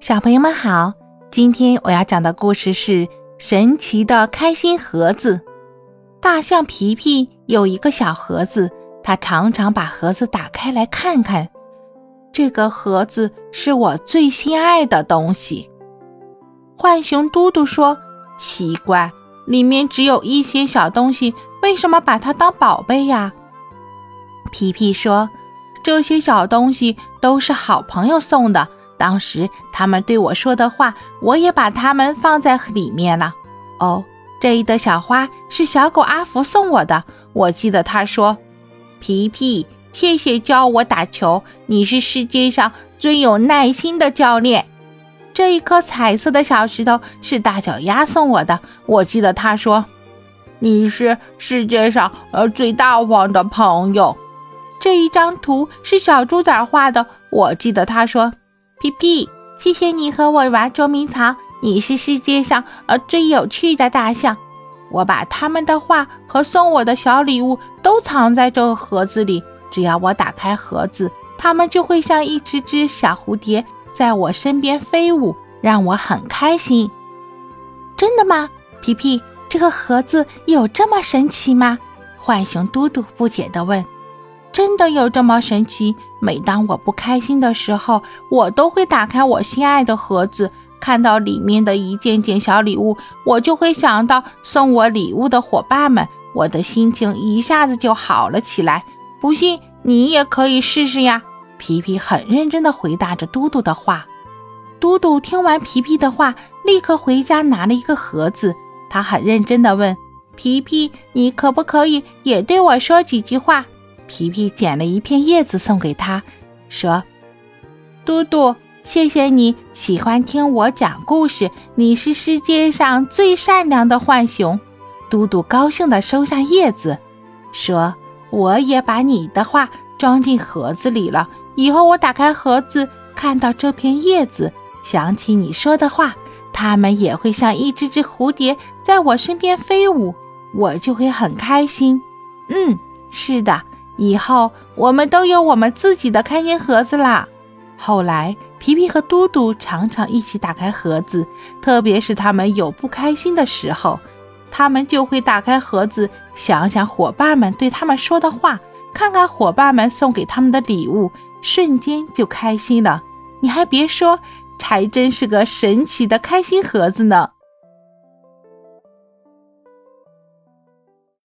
小朋友们好，今天我要讲的故事是《神奇的开心盒子》。大象皮皮有一个小盒子，他常常把盒子打开来看看。这个盒子是我最心爱的东西。浣熊嘟嘟说：“奇怪，里面只有一些小东西，为什么把它当宝贝呀？”皮皮说：“这些小东西都是好朋友送的。”当时他们对我说的话，我也把它们放在里面了。哦，这一朵小花是小狗阿福送我的。我记得他说：“皮皮，谢谢教我打球，你是世界上最有耐心的教练。”这一颗彩色的小石头是大脚丫送我的。我记得他说：“你是世界上呃最大方的朋友。”这一张图是小猪仔画的。我记得他说。皮皮，谢谢你和我玩捉迷藏。你是世界上呃最有趣的大象。我把他们的画和送我的小礼物都藏在这个盒子里。只要我打开盒子，它们就会像一只只小蝴蝶在我身边飞舞，让我很开心。真的吗？皮皮，这个盒子有这么神奇吗？浣熊嘟嘟不解地问。真的有这么神奇？每当我不开心的时候，我都会打开我心爱的盒子，看到里面的一件件小礼物，我就会想到送我礼物的伙伴们，我的心情一下子就好了起来。不信你也可以试试呀！皮皮很认真地回答着嘟嘟的话。嘟嘟听完皮皮的话，立刻回家拿了一个盒子。他很认真地问皮皮：“你可不可以也对我说几句话？”皮皮捡了一片叶子送给他，说：“嘟嘟，谢谢你喜欢听我讲故事，你是世界上最善良的浣熊。”嘟嘟高兴地收下叶子，说：“我也把你的话装进盒子里了。以后我打开盒子，看到这片叶子，想起你说的话，它们也会像一只只蝴蝶在我身边飞舞，我就会很开心。”嗯，是的。以后我们都有我们自己的开心盒子啦。后来，皮皮和嘟嘟常常一起打开盒子，特别是他们有不开心的时候，他们就会打开盒子，想想伙伴们对他们说的话，看看伙伴们送给他们的礼物，瞬间就开心了。你还别说，还真是个神奇的开心盒子呢。